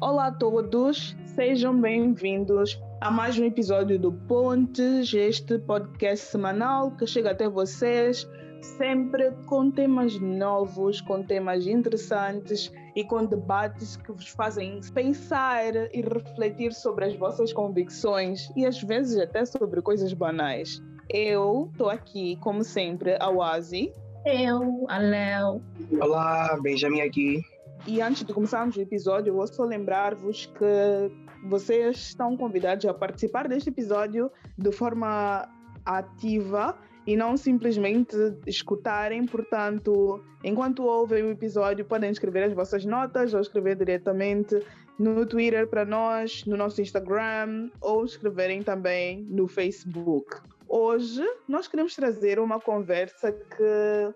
Olá a todos, sejam bem-vindos a mais um episódio do Pontes, este podcast semanal que chega até vocês sempre com temas novos, com temas interessantes e com debates que vos fazem pensar e refletir sobre as vossas convicções e às vezes até sobre coisas banais. Eu estou aqui, como sempre, a Wazi. Eu, a Léo. Olá, Benjamin aqui. E antes de começarmos o episódio, vou só lembrar-vos que vocês estão convidados a participar deste episódio de forma ativa e não simplesmente escutarem. Portanto, enquanto ouvem o episódio, podem escrever as vossas notas ou escrever diretamente no Twitter para nós, no nosso Instagram ou escreverem também no Facebook. Hoje nós queremos trazer uma conversa que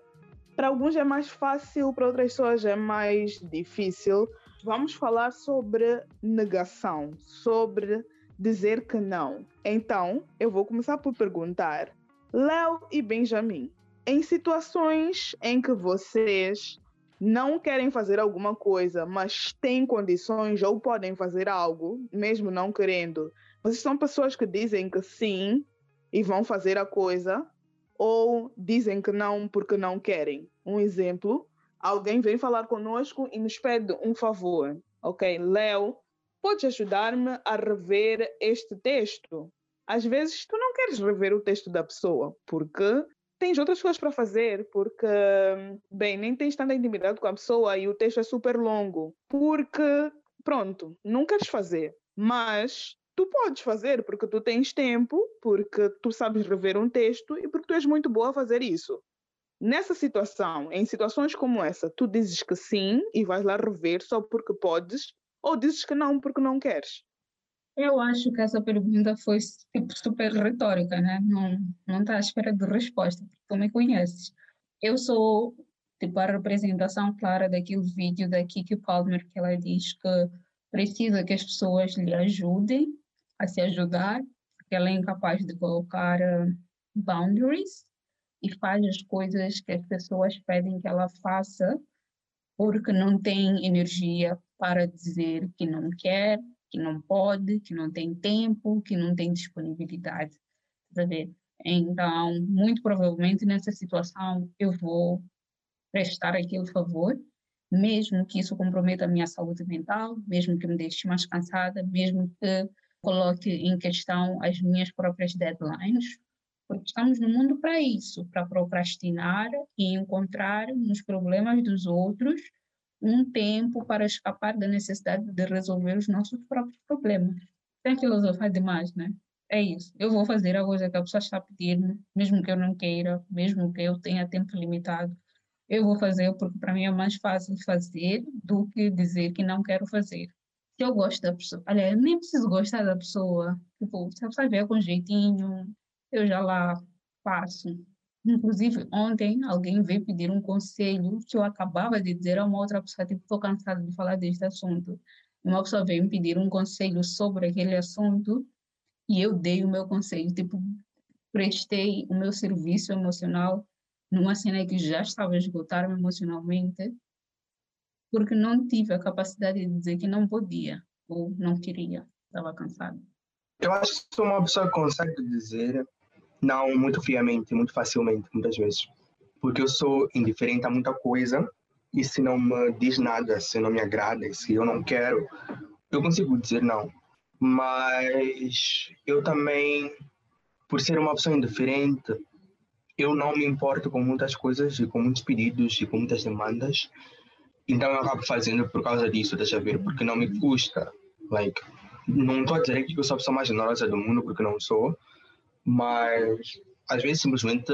para alguns é mais fácil, para outras pessoas é mais difícil. Vamos falar sobre negação, sobre dizer que não. Então, eu vou começar por perguntar, Léo e Benjamin, em situações em que vocês não querem fazer alguma coisa, mas têm condições ou podem fazer algo, mesmo não querendo, vocês são pessoas que dizem que sim e vão fazer a coisa, ou dizem que não porque não querem. Um exemplo, alguém vem falar conosco e nos pede um favor. Ok, Léo, podes ajudar-me a rever este texto? Às vezes tu não queres rever o texto da pessoa, porque tens outras coisas para fazer, porque, bem, nem tens tanta intimidade com a pessoa e o texto é super longo, porque, pronto, não queres fazer. Mas tu podes fazer porque tu tens tempo, porque tu sabes rever um texto e porque tu és muito boa a fazer isso. Nessa situação, em situações como essa, tu dizes que sim e vais lá rever só porque podes, ou dizes que não porque não queres? Eu acho que essa pergunta foi tipo, super retórica, né? Não, não está à espera de resposta, porque tu me conheces. Eu sou tipo a representação clara daquele vídeo da Kiki Palmer que ela diz que precisa que as pessoas lhe ajudem a se ajudar, porque ela é incapaz de colocar uh, boundaries e faz as coisas que as pessoas pedem que ela faça porque não tem energia para dizer que não quer, que não pode, que não tem tempo, que não tem disponibilidade. Então, muito provavelmente nessa situação eu vou prestar aquele favor, mesmo que isso comprometa a minha saúde mental, mesmo que me deixe mais cansada, mesmo que coloque em questão as minhas próprias deadlines, porque estamos no mundo para isso, para procrastinar e encontrar nos problemas dos outros um tempo para escapar da necessidade de resolver os nossos próprios problemas. Sem filosofar demais, né? É isso. Eu vou fazer a coisa que a pessoa está pedindo, mesmo que eu não queira, mesmo que eu tenha tempo limitado. Eu vou fazer porque para mim é mais fácil fazer do que dizer que não quero fazer. Se eu gosto da pessoa, eu nem preciso gostar da pessoa. Tipo, se a pessoa vier com jeitinho, eu já lá faço. Inclusive, ontem alguém veio pedir um conselho que eu acabava de dizer a uma outra pessoa, tipo, estou cansada de falar deste assunto. Uma pessoa veio me pedir um conselho sobre aquele assunto e eu dei o meu conselho, tipo, prestei o meu serviço emocional numa cena que já estava esgotada emocionalmente, porque não tive a capacidade de dizer que não podia ou não queria, estava cansada. Eu acho que uma pessoa consegue dizer não muito friamente, muito facilmente, muitas vezes. Porque eu sou indiferente a muita coisa e se não me diz nada, se não me agrada, se eu não quero, eu consigo dizer não. Mas eu também, por ser uma pessoa indiferente, eu não me importo com muitas coisas e com muitos pedidos e com muitas demandas. Então eu acabo fazendo por causa disso, deixa ver, porque não me custa. Like, não estou a dizer que eu sou a pessoa mais generosa do mundo, porque não sou, mas às vezes simplesmente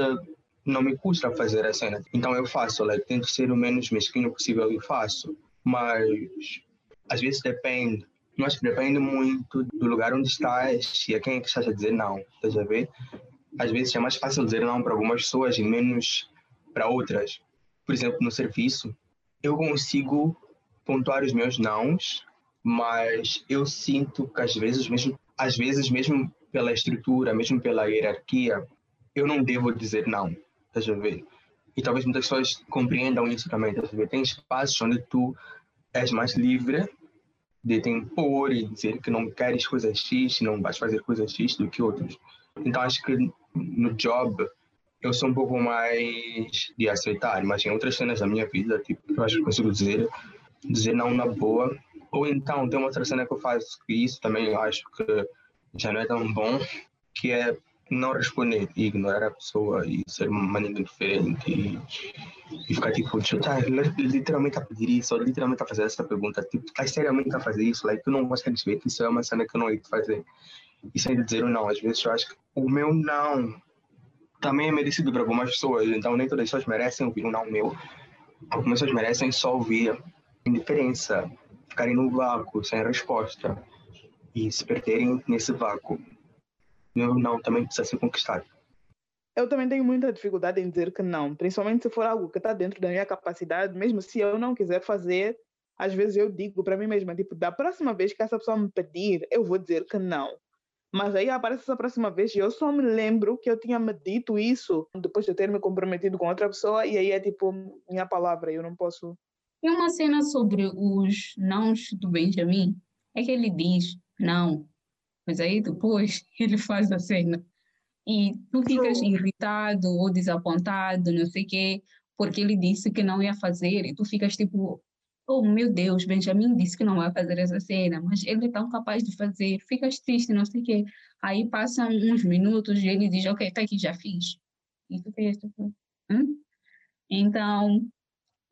não me custa fazer a cena. Então eu faço, like, tento ser o menos mesquinho possível e faço. Mas às vezes depende. Mas depende muito do lugar onde estás e a quem é que estás a dizer não. Estás a ver? Às vezes é mais fácil dizer não para algumas pessoas e menos para outras. Por exemplo, no serviço, eu consigo pontuar os meus nãos, mas eu sinto que às vezes mesmo, às vezes mesmo pela estrutura, mesmo pela hierarquia, eu não devo dizer não, estás ver? E talvez muitas pessoas compreendam isso também, estás ver? Tem espaços onde tu és mais livre de te impor e dizer que não queres coisas X, não vais fazer coisas X do que outros. Então acho que no job eu sou um pouco mais de aceitar, mas em outras cenas da minha vida, tipo, eu acho que consigo dizer, dizer não na boa. Ou então tem uma outra cena que eu faço, que isso também eu acho que já não é tão bom, que é não responder ignorar a pessoa e ser uma maneira diferente e, e ficar tipo, tá literalmente a pedir isso, ou literalmente a fazer essa pergunta, tipo, estás seriamente a fazer isso, like, tu não consegues ver que isso é uma cena que eu não ia fazer. E sem dizer o não, às vezes eu acho que o meu não também é merecido para algumas pessoas, então nem todas as pessoas merecem ouvir um não meu. Algumas pessoas merecem só ouvir indiferença, ficarem no vácuo, sem resposta e se perderem nesse vácuo meu não também precisa ser conquistado. Eu também tenho muita dificuldade em dizer que não, principalmente se for algo que está dentro da minha capacidade, mesmo se eu não quiser fazer, às vezes eu digo para mim mesma, tipo, da próxima vez que essa pessoa me pedir, eu vou dizer que não. Mas aí aparece essa próxima vez e eu só me lembro que eu tinha me dito isso depois de ter me comprometido com outra pessoa e aí é tipo minha palavra, eu não posso. Tem uma cena sobre os nãos do Benjamin, é que ele diz não, mas aí depois ele faz a cena. E tu ficas irritado ou desapontado, não sei o quê, porque ele disse que não ia fazer, e tu ficas tipo, oh meu Deus, Benjamin disse que não vai fazer essa cena, mas ele é tão capaz de fazer, ficas triste, não sei o quê. Aí passam uns minutos e ele diz, ok, tá aqui, já fiz. E tu fez, tipo, hum? Então,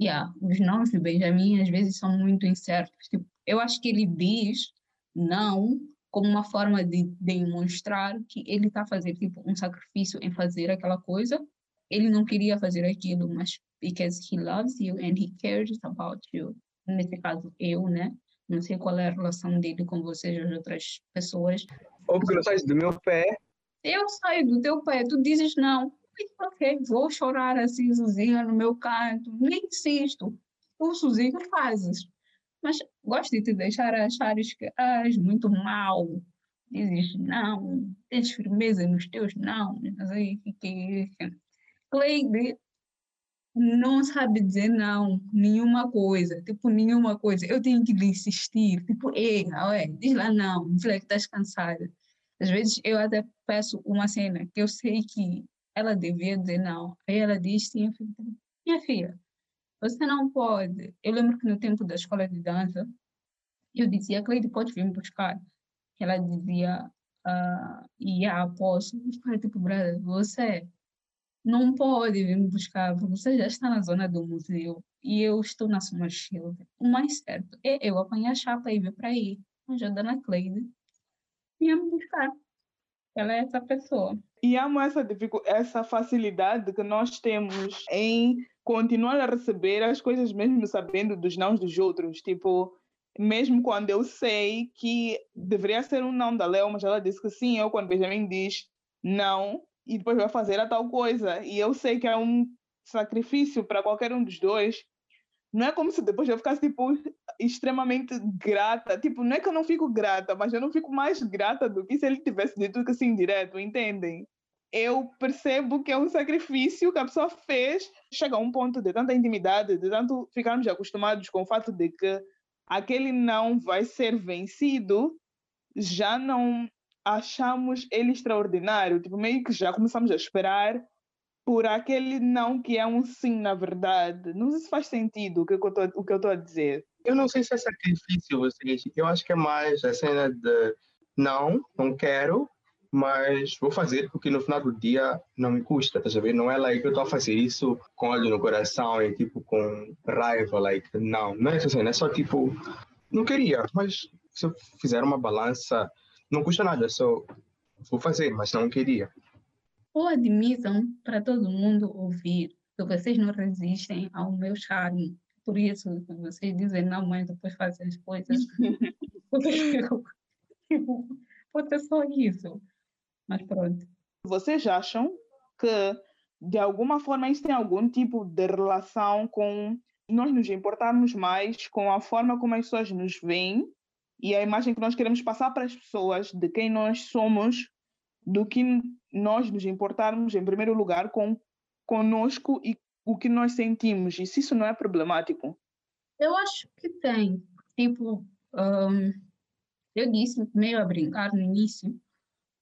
yeah, os nomes de Benjamin às vezes são muito incertos. Tipo, eu acho que ele diz não como uma forma de demonstrar que ele está fazendo tipo um sacrifício em fazer aquela coisa. Ele não queria fazer aquilo, mas because he loves you and he cares about you. Nesse caso, eu, né? Não sei qual é a relação dele com vocês as outras pessoas. Ou porque não do meu pé. Eu saio do teu pé, tu dizes não. Ok, vou chorar assim sozinha no meu canto. Nem insisto. Tu sozinho fazes. Mas gosto de te deixar achares que és muito mal, dizes não, tens firmeza nos teus não, mas aí que Cleide não sabe dizer não, nenhuma coisa, tipo, nenhuma coisa. Eu tenho que lhe insistir, tipo, ei, ué, diz lá não, diz lá que estás cansada. Às vezes eu até peço uma cena que eu sei que ela devia dizer não. Aí ela diz sim, minha filha, você não pode. Eu lembro que no tempo da escola de dança, eu dizia, Cleide, pode vir me buscar. Ela dizia, uh, yeah, posso. Eu falei, tipo, brother, você não pode vir me buscar, porque você já está na zona do museu e eu estou na sua mochila. O mais certo é eu apanhar a chapa e vir para aí. Mas a dona Cleide vinha me buscar. Ela é essa pessoa. E amo essa, essa facilidade que nós temos em continuar a receber as coisas mesmo sabendo dos não dos outros. Tipo, mesmo quando eu sei que deveria ser um não da Léo, mas ela disse que sim, eu quando Benjamin diz não e depois vai fazer a tal coisa. E eu sei que é um sacrifício para qualquer um dos dois. Não é como se depois eu ficasse tipo extremamente grata. Tipo, não é que eu não fico grata, mas eu não fico mais grata do que se ele tivesse dito que assim direto, entendem? eu percebo que é um sacrifício que a pessoa fez. Chega a um ponto de tanta intimidade, de tanto ficarmos acostumados com o fato de que aquele não vai ser vencido, já não achamos ele extraordinário. Tipo, meio que já começamos a esperar por aquele não que é um sim, na verdade. Não sei se faz sentido o que eu estou a dizer. Eu não sei se é sacrifício, vocês. Eu acho que é mais a cena de não, não quero, mas vou fazer porque no final do dia não me custa, tá sabendo? Não é like eu estou a fazer isso com ódio no coração e tipo com raiva, like não, não é isso assim, é só tipo não queria, mas se eu fizer uma balança não custa nada, só vou fazer, mas não queria. Ou admitam para todo mundo ouvir que vocês não resistem ao meu charme, por isso vocês dizem não, mas depois fazem as coisas. tipo, pode ser só isso. Mas pronto. Vocês acham que, de alguma forma, isso tem algum tipo de relação com nós nos importarmos mais com a forma como as pessoas nos veem e a imagem que nós queremos passar para as pessoas de quem nós somos, do que nós nos importarmos, em primeiro lugar, com conosco e o que nós sentimos. E se isso não é problemático? Eu acho que tem. Tipo, um, eu disse meio a brincar no início,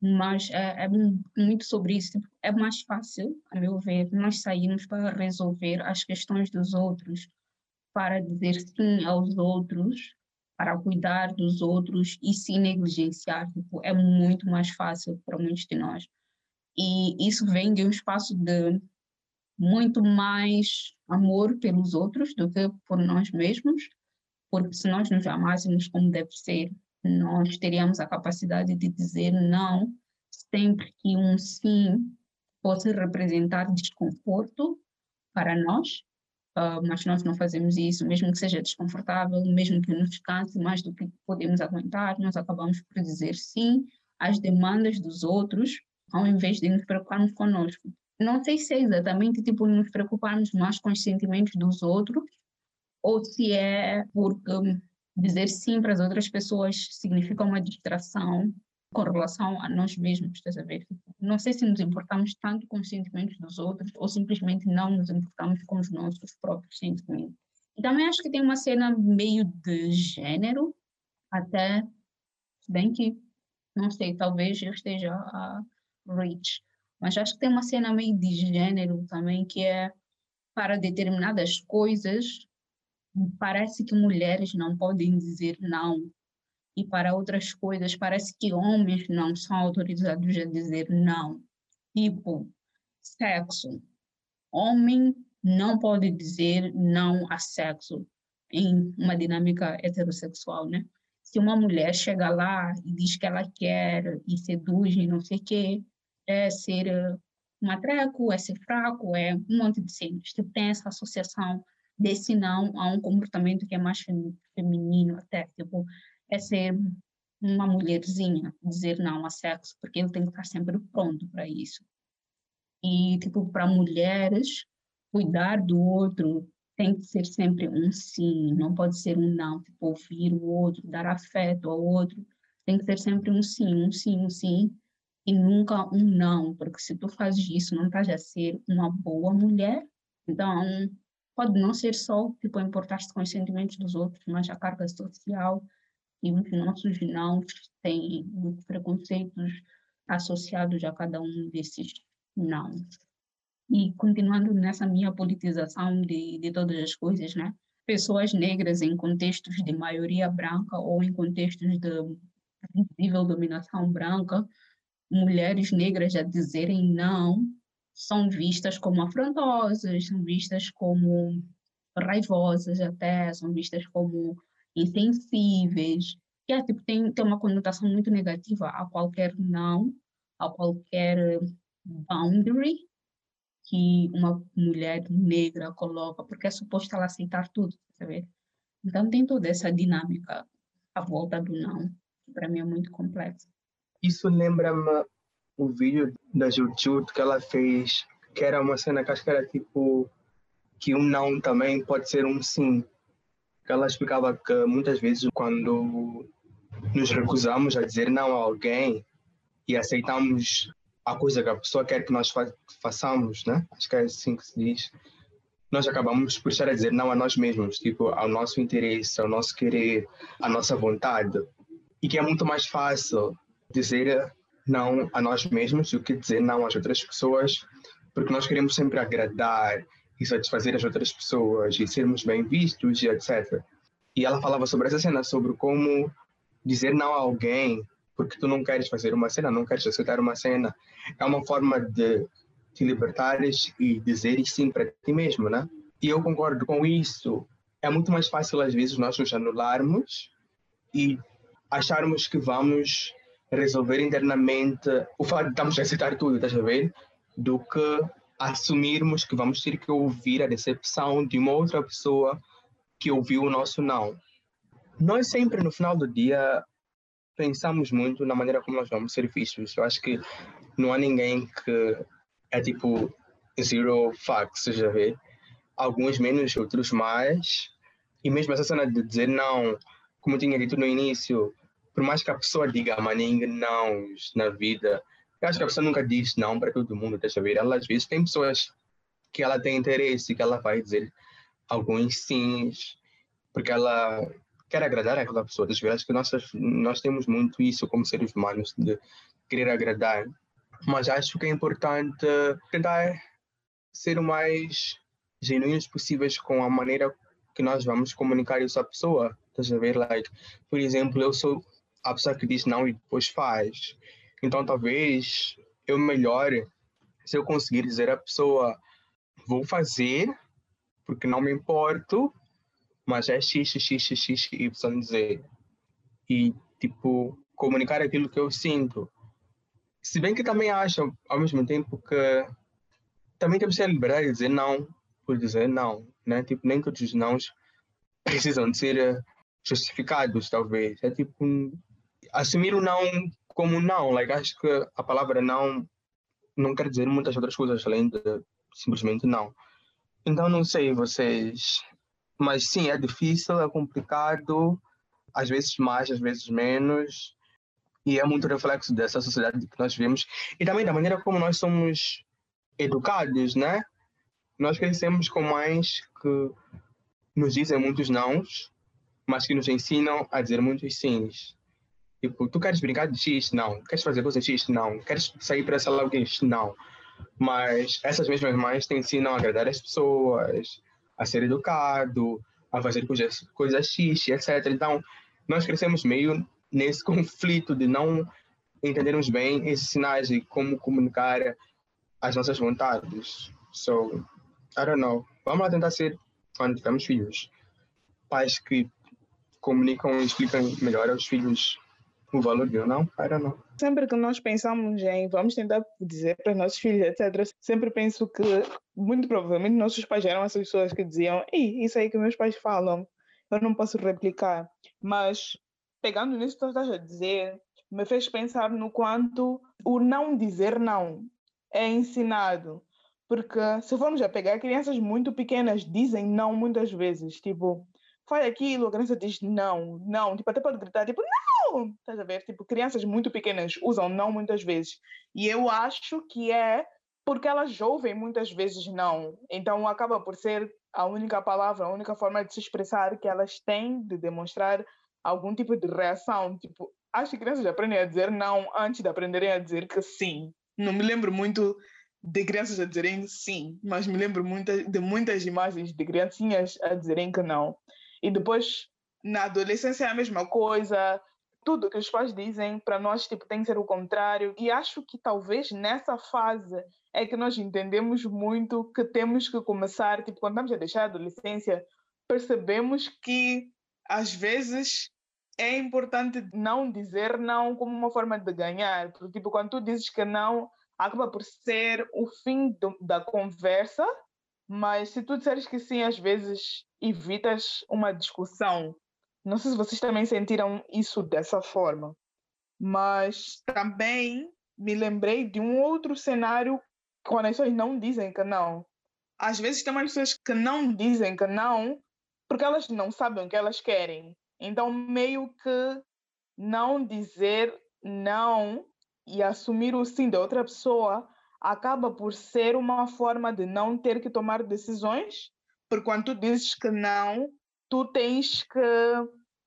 mas é, é, muito sobre isso. Tipo, é mais fácil, a meu ver, nós sairmos para resolver as questões dos outros, para dizer sim aos outros, para cuidar dos outros e se negligenciar. Tipo, é muito mais fácil para muitos de nós. E isso vem de um espaço de muito mais amor pelos outros do que por nós mesmos, porque se nós nos amássemos como deve ser, nós teríamos a capacidade de dizer não sempre que um sim fosse representar desconforto para nós, mas nós não fazemos isso, mesmo que seja desconfortável, mesmo que nos canse mais do que podemos aguentar, nós acabamos por dizer sim às demandas dos outros, ao invés de nos preocuparmos conosco. Não sei se é exatamente tipo nos preocuparmos mais com os sentimentos dos outros, ou se é porque dizer sim para as outras pessoas significa uma distração com relação a nós mesmos, estás a ver? Não sei se nos importamos tanto com os sentimentos dos outros ou simplesmente não nos importamos com os nossos próprios sentimentos. E também acho que tem uma cena meio de gênero, até, bem que, não sei, talvez eu esteja a reach, mas acho que tem uma cena meio de gênero também que é para determinadas coisas parece que mulheres não podem dizer não. E para outras coisas, parece que homens não são autorizados a dizer não. Tipo, sexo. Homem não pode dizer não a sexo em uma dinâmica heterossexual, né? Se uma mulher chega lá e diz que ela quer e seduz e não sei o quê, é ser matreco, é ser fraco, é um monte de cenas. Tipo, tem essa associação desse não a um comportamento que é mais feminino até, tipo, é ser uma mulherzinha, dizer não a sexo, porque ele tem que estar sempre pronto para isso. E, tipo, para mulheres, cuidar do outro tem que ser sempre um sim, não pode ser um não, tipo, ouvir o outro, dar afeto ao outro, tem que ser sempre um sim, um sim, um sim, e nunca um não, porque se tu fazes isso, não estás a ser uma boa mulher, então pode não ser só, tipo, importar-se com os sentimentos dos outros, mas a carga social e os nossos não têm muitos preconceitos associados a cada um desses não. E continuando nessa minha politização de, de todas as coisas, né? Pessoas negras em contextos de maioria branca ou em contextos de visível dominação branca, mulheres negras a dizerem não são vistas como afrontosas, são vistas como raivosas até, são vistas como insensíveis, que é, tipo, tem, tem uma conotação muito negativa a qualquer não, a qualquer boundary que uma mulher negra coloca, porque é suposto ela aceitar tudo, sabe? Então tem toda essa dinâmica à volta do não, que para mim é muito complexo. Isso lembra-me o vídeo da Jujut que ela fez, que era uma cena que acho que era tipo que um não também pode ser um sim. Ela explicava que muitas vezes quando nos recusamos a dizer não a alguém e aceitamos a coisa que a pessoa quer que nós fa façamos, né? Acho que é assim que se diz. Nós acabamos por estar a dizer não a nós mesmos, tipo, ao nosso interesse, ao nosso querer, à nossa vontade. E que é muito mais fácil dizer não a nós mesmos do que dizer não às outras pessoas, porque nós queremos sempre agradar e satisfazer as outras pessoas e sermos bem vistos e etc. E ela falava sobre essa cena, sobre como dizer não a alguém porque tu não queres fazer uma cena, não queres aceitar uma cena, é uma forma de te libertares e dizer sim para ti mesmo, né? E eu concordo com isso. É muito mais fácil às vezes nós nos anularmos e acharmos que vamos resolver internamente o fato de estamos a aceitar tudo, estás a ver? Do que assumirmos que vamos ter que ouvir a decepção de uma outra pessoa que ouviu o nosso não. Nós sempre, no final do dia, pensamos muito na maneira como nós vamos ser vistos. Eu acho que não há ninguém que é tipo zero fucks, já vê? Alguns menos, outros mais. E mesmo essa cena de dizer não, como eu tinha dito no início, por mais que a pessoa diga a maninga não na vida, eu acho que a pessoa nunca diz não para todo mundo, deixa ver. Ela às vezes tem pessoas que ela tem interesse, que ela vai dizer alguns sims, porque ela quer agradar aquela pessoa. Das vezes que nós, nós temos muito isso como seres humanos, de querer agradar. Mas acho que é importante tentar ser o mais genuínos possíveis com a maneira que nós vamos comunicar isso à pessoa. Estás a ver? Like, por exemplo, eu sou a pessoa que diz não e depois faz. Então, talvez eu melhore se eu conseguir dizer à pessoa: vou fazer, porque não me importo, mas é x, x, x, x, y, z. E, tipo, comunicar aquilo que eu sinto. Se bem que também acho, ao mesmo tempo, que também temos que ser liberdade de dizer não por dizer não, né? Tipo, nem todos os nãos precisam de ser eh, justificados, talvez. É tipo, assumir o não como não. Like, acho que a palavra não não quer dizer muitas outras coisas além de simplesmente não. Então, não sei vocês. Mas sim, é difícil, é complicado, às vezes mais, às vezes menos. E é muito reflexo dessa sociedade que nós vivemos e também da maneira como nós somos educados, né? Nós crescemos com mães que nos dizem muitos nãos, mas que nos ensinam a dizer muitos sims. Tipo, tu queres brincar de X? Não. Queres fazer coisa X? Não. Queres sair para essa logo X? Não. Mas essas mesmas mães te ensinam a agradar as pessoas, a ser educado, a fazer coisas, coisas X, etc. Então, nós crescemos meio nesse conflito de não entendermos bem esses sinais e como comunicar as nossas vontades. So, I don't know. Vamos lá tentar ser, quando tivermos filhos, pais que comunicam e explicam melhor aos filhos o valor de não, don't know. Sempre que nós pensamos em vamos tentar dizer para os nossos filhos, etc., sempre penso que muito provavelmente nossos pais eram essas pessoas que diziam Ei, isso aí que meus pais falam, eu não posso replicar. Mas pegando nisso que tu estás a dizer, me fez pensar no quanto o não dizer não é ensinado. Porque se formos a pegar, crianças muito pequenas dizem não muitas vezes. Tipo, faz aquilo, a criança diz não, não. Tipo, até pode gritar, tipo, não! Estás a ver? Tipo, crianças muito pequenas usam não muitas vezes. E eu acho que é porque elas ouvem muitas vezes não. Então acaba por ser a única palavra, a única forma de se expressar que elas têm de demonstrar algum tipo de reação. Tipo, as crianças aprendem a dizer não antes de aprenderem a dizer que sim. Não me lembro muito de crianças a dizerem sim, mas me lembro muita, de muitas imagens de criancinhas a dizerem que não. E depois, na adolescência, é a mesma coisa. Tudo que os pais dizem para nós tipo, tem que ser o contrário. E acho que talvez nessa fase é que nós entendemos muito que temos que começar, tipo, quando estamos a deixar a adolescência, percebemos que às vezes é importante não dizer não como uma forma de ganhar. Porque, tipo, quando tu dizes que não, acaba por ser o fim do, da conversa, mas se tu disseres que sim, às vezes evitas uma discussão. Não sei se vocês também sentiram isso dessa forma, mas também me lembrei de um outro cenário quando as pessoas não dizem que não. Às vezes tem umas pessoas que não dizem que não porque elas não sabem o que elas querem. Então, meio que não dizer não e assumir o sim da outra pessoa acaba por ser uma forma de não ter que tomar decisões, porque quando tu dizes que não, tu tens que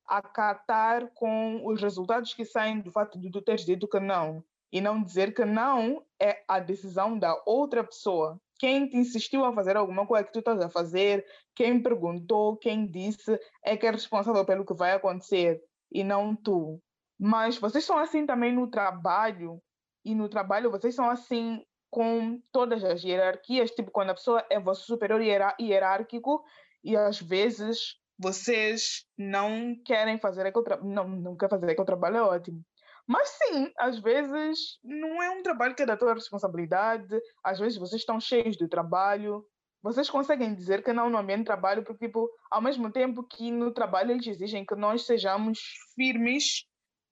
acatar com os resultados que saem do fato de tu teres dito que não. E não dizer que não é a decisão da outra pessoa. Quem te insistiu a fazer alguma coisa que tu estás a fazer, quem perguntou, quem disse, é que é responsável pelo que vai acontecer e não tu. Mas vocês são assim também no trabalho, e no trabalho vocês são assim com todas as hierarquias, tipo quando a pessoa é vosso superior hierárquico e às vezes vocês não querem fazer aquele trabalho, não, não quer fazer aquele trabalho, é ótimo. Mas sim, às vezes não é um trabalho que é da tua responsabilidade, às vezes vocês estão cheios de trabalho, vocês conseguem dizer que não no ambiente de trabalho, porque, tipo, ao mesmo tempo que no trabalho eles exigem que nós sejamos firmes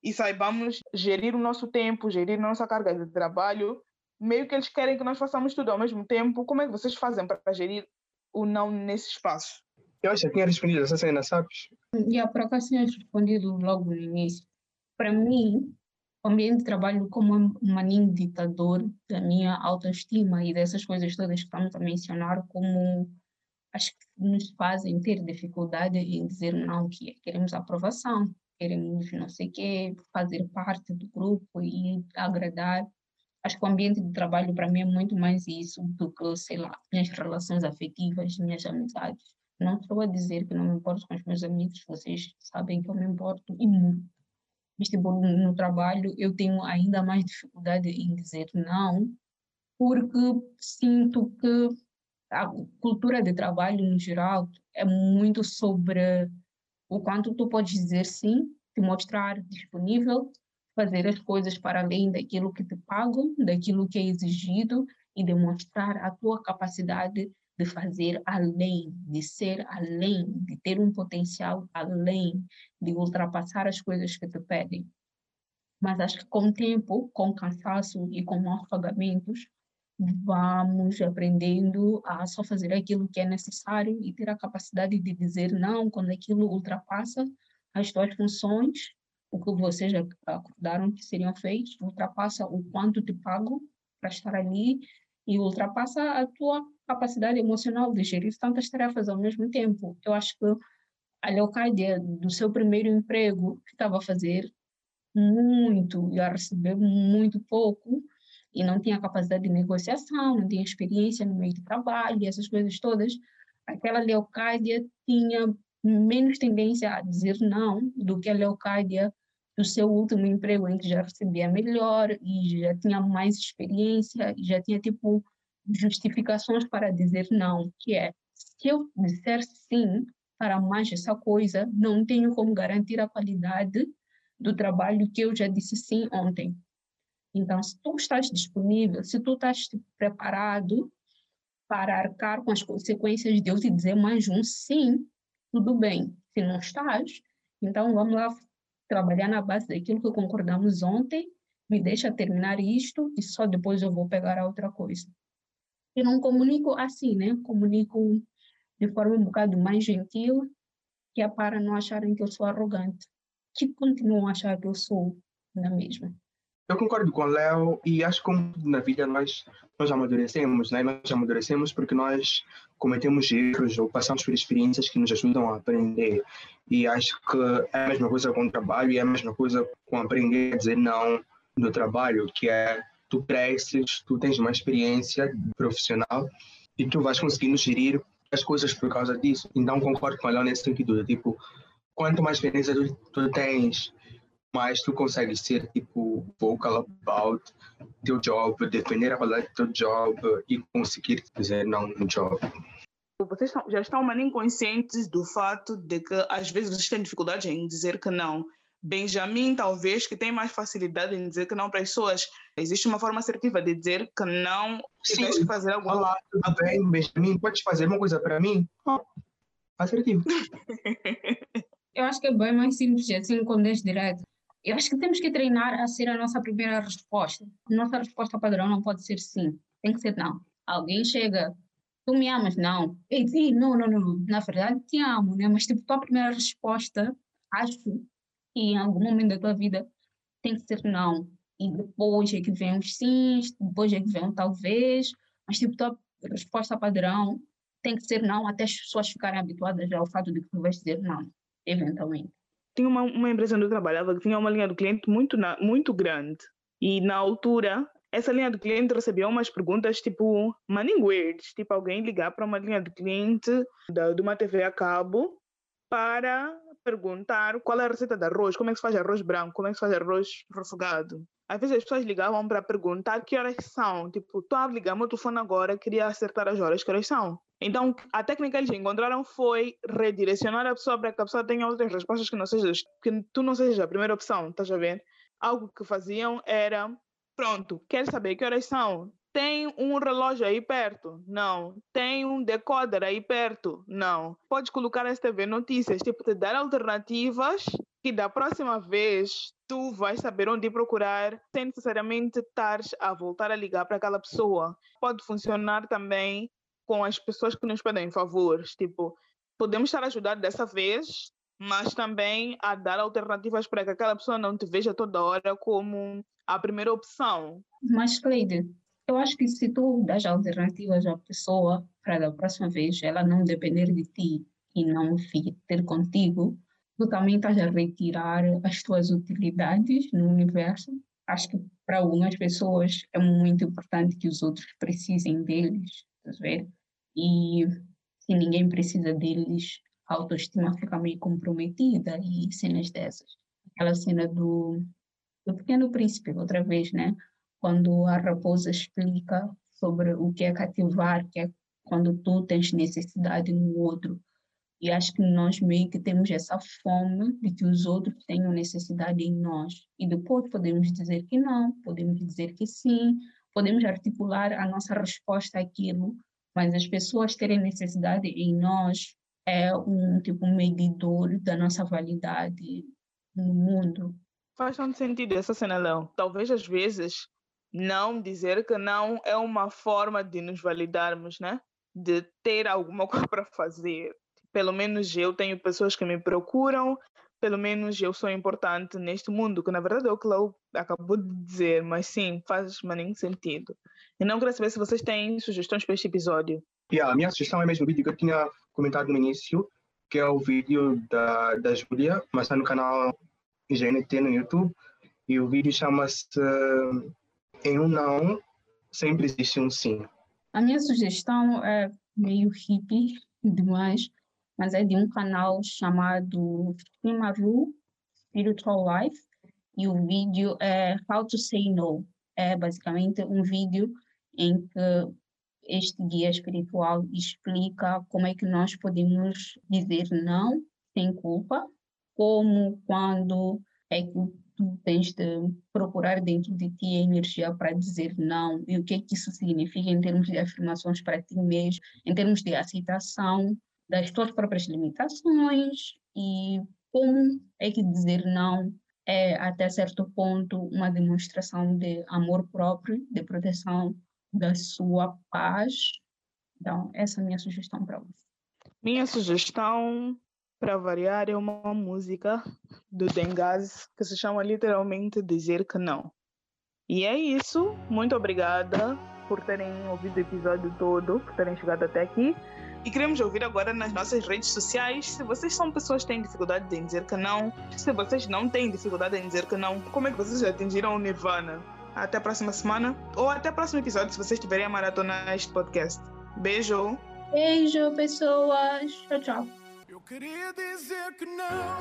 e saibamos gerir o nosso tempo, gerir a nossa carga de trabalho, meio que eles querem que nós façamos tudo ao mesmo tempo. Como é que vocês fazem para gerir o não nesse espaço? Eu acho que tinha respondido essa cena, sabes? E a por acaso tinha respondido logo no início. Para mim, o ambiente de trabalho como um maninho ditador da minha autoestima e dessas coisas todas que estamos a mencionar como acho que nos fazem ter dificuldade em dizer não, que é, queremos aprovação, queremos não sei o quê, fazer parte do grupo e agradar. Acho que o ambiente de trabalho para mim é muito mais isso do que, sei lá, minhas relações afetivas, minhas amizades. Não estou a dizer que não me importo com os meus amigos, vocês sabem que eu me importo e muito. Mas, tipo, no trabalho eu tenho ainda mais dificuldade em dizer não, porque sinto que a cultura de trabalho, no geral, é muito sobre o quanto tu podes dizer sim, te mostrar disponível, fazer as coisas para além daquilo que te pagam, daquilo que é exigido e demonstrar a tua capacidade de fazer além, de ser além, de ter um potencial além, de ultrapassar as coisas que te pedem. Mas acho que com o tempo, com cansaço e com maus pagamentos, vamos aprendendo a só fazer aquilo que é necessário e ter a capacidade de dizer não quando aquilo ultrapassa as tuas funções, o que vocês acordaram que seriam feitos, ultrapassa o quanto te pago para estar ali e ultrapassa a tua capacidade emocional de gerir tantas tarefas ao mesmo tempo. Eu acho que a Leocádia, do seu primeiro emprego, que estava a fazer muito e a receber muito pouco, e não tinha capacidade de negociação, não tinha experiência no meio de trabalho, essas coisas todas, aquela Leocádia tinha menos tendência a dizer não do que a Leocádia do seu último emprego, em que já recebia melhor e já tinha mais experiência e já tinha, tipo, justificações para dizer não, que é, se eu disser sim para mais essa coisa, não tenho como garantir a qualidade do trabalho que eu já disse sim ontem. Então, se tu estás disponível, se tu estás preparado para arcar com as consequências de Deus e dizer mais um sim, tudo bem. Se não estás, então vamos lá trabalhar na base daquilo que concordamos ontem, me deixa terminar isto e só depois eu vou pegar a outra coisa. Eu não comunico assim, né? Comunico de forma um bocado mais gentil, que é para não acharem que eu sou arrogante, que continuam a achar que eu sou na mesma. Eu concordo com o Léo e acho que como na vida nós, nós amadurecemos, né? Nós amadurecemos porque nós cometemos erros ou passamos por experiências que nos ajudam a aprender. E acho que é a mesma coisa com o trabalho e é a mesma coisa com aprender a dizer não no trabalho, que é tu cresces, tu tens uma experiência profissional e tu vais conseguindo gerir as coisas por causa disso. Então concordo com ela nesse sentido, tipo, quanto mais experiência tu, tu tens, mais tu consegues ser tipo vocal about teu job, defender a qualidade do teu job e conseguir dizer não no job. Vocês já estão maninho conscientes do fato de que às vezes vocês têm dificuldade em dizer que não. Benjamin, talvez, que tem mais facilidade em dizer que não para as pessoas. Existe uma forma assertiva de dizer que não, se tens que fazer algo. Olá, tudo bem, Benjamin? Podes fazer uma coisa para mim? Oh, assertivo. Eu acho que é bem mais simples assim, quando és direto. Eu acho que temos que treinar a ser a nossa primeira resposta. Nossa resposta padrão não pode ser sim, tem que ser não. Alguém chega, tu me amas? Não. Ei, sim, não, não, não. Na verdade, te amo, né? Mas, tipo, tua primeira resposta, acho que em algum momento da tua vida tem que ser não. E depois é que vem os sims, depois é que vem um talvez, mas, tipo, tua resposta padrão tem que ser não até as pessoas ficarem habituadas ao fato de que tu vais dizer não, eventualmente tinha uma, uma empresa onde eu trabalhava que tinha uma linha do cliente muito, muito grande. E na altura, essa linha do cliente recebia umas perguntas tipo money words, tipo alguém ligar para uma linha do cliente da, de uma TV a cabo para perguntar qual é a receita de arroz, como é que se faz arroz branco, como é que se faz arroz refogado. Às vezes as pessoas ligavam para perguntar que horas são. Tipo, estou a ligar meu telefone agora, queria acertar as horas, que horas são. Então, a técnica que eles encontraram foi redirecionar a pessoa para que a pessoa tenha outras respostas que não seja, que tu não sejas a primeira opção, estás a ver? Algo que faziam era, pronto, quer saber que horas são? Tem um relógio aí perto? Não. Tem um decoder aí perto? Não. Podes colocar STV Notícias, tipo, te dar alternativas que da próxima vez tu vais saber onde procurar sem necessariamente estar a voltar a ligar para aquela pessoa. Pode funcionar também com as pessoas que nos pedem favores. Tipo, podemos estar a ajudar dessa vez, mas também a dar alternativas para que aquela pessoa não te veja toda hora como a primeira opção. Mas, Cleide, eu acho que se tu das alternativas à pessoa, para da próxima vez ela não depender de ti e não ter contigo, tu também estás a retirar as tuas utilidades no universo. Acho que para algumas pessoas é muito importante que os outros precisem deles, estás ver? E se ninguém precisa deles, a autoestima fica meio comprometida e cenas dessas. Aquela cena do, do Pequeno Príncipe, outra vez, né? Quando a raposa explica sobre o que é cativar, que é quando tu tens necessidade no outro. E acho que nós meio que temos essa fome de que os outros tenham necessidade em nós. E depois podemos dizer que não, podemos dizer que sim, podemos articular a nossa resposta àquilo, mas as pessoas terem necessidade em nós é um tipo medidor da nossa validade no mundo. Faz tanto sentido essa cena, Léo. Talvez às vezes não dizer que não é uma forma de nos validarmos, né? De ter alguma coisa para fazer. Pelo menos eu tenho pessoas que me procuram, pelo menos eu sou importante neste mundo, que na verdade é o que Léo acabou de dizer, mas sim, faz nenhum sentido. E não queria saber se vocês têm sugestões para este episódio. Yeah, a minha sugestão é mesmo o vídeo que eu tinha comentado no início, que é o vídeo da, da Júlia, mas está no canal GNT no YouTube. E o vídeo chama-se uh, Em um Não Sempre Existe um Sim. A minha sugestão é meio hippie demais, mas é de um canal chamado Shimaru Spiritual Life. E o vídeo é How to Say No. É basicamente um vídeo em que este guia espiritual explica como é que nós podemos dizer não sem culpa, como quando é que tu tens de procurar dentro de ti a energia para dizer não e o que é que isso significa em termos de afirmações para ti mesmo, em termos de aceitação das tuas próprias limitações e como é que dizer não é até certo ponto uma demonstração de amor próprio, de proteção da sua paz. Então, essa é a minha sugestão para você. Minha sugestão, para variar, é uma música do Dengaz que se chama literalmente Dizer que Não. E é isso. Muito obrigada por terem ouvido o episódio todo, por terem chegado até aqui. E queremos ouvir agora nas nossas redes sociais se vocês são pessoas que têm dificuldade em dizer que não, se vocês não têm dificuldade em dizer que não, como é que vocês atingiram o Nirvana? Até a próxima semana. Ou até o próximo episódio, se vocês tiverem a maratona este podcast. Beijo. Beijo, pessoas. Tchau, tchau. Eu queria dizer que não,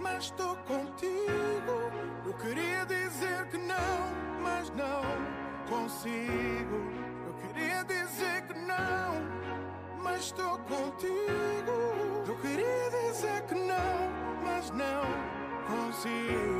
mas estou contigo. Eu queria dizer que não, mas não consigo. Eu queria dizer que não, mas estou contigo. Eu queria dizer que não, mas não consigo.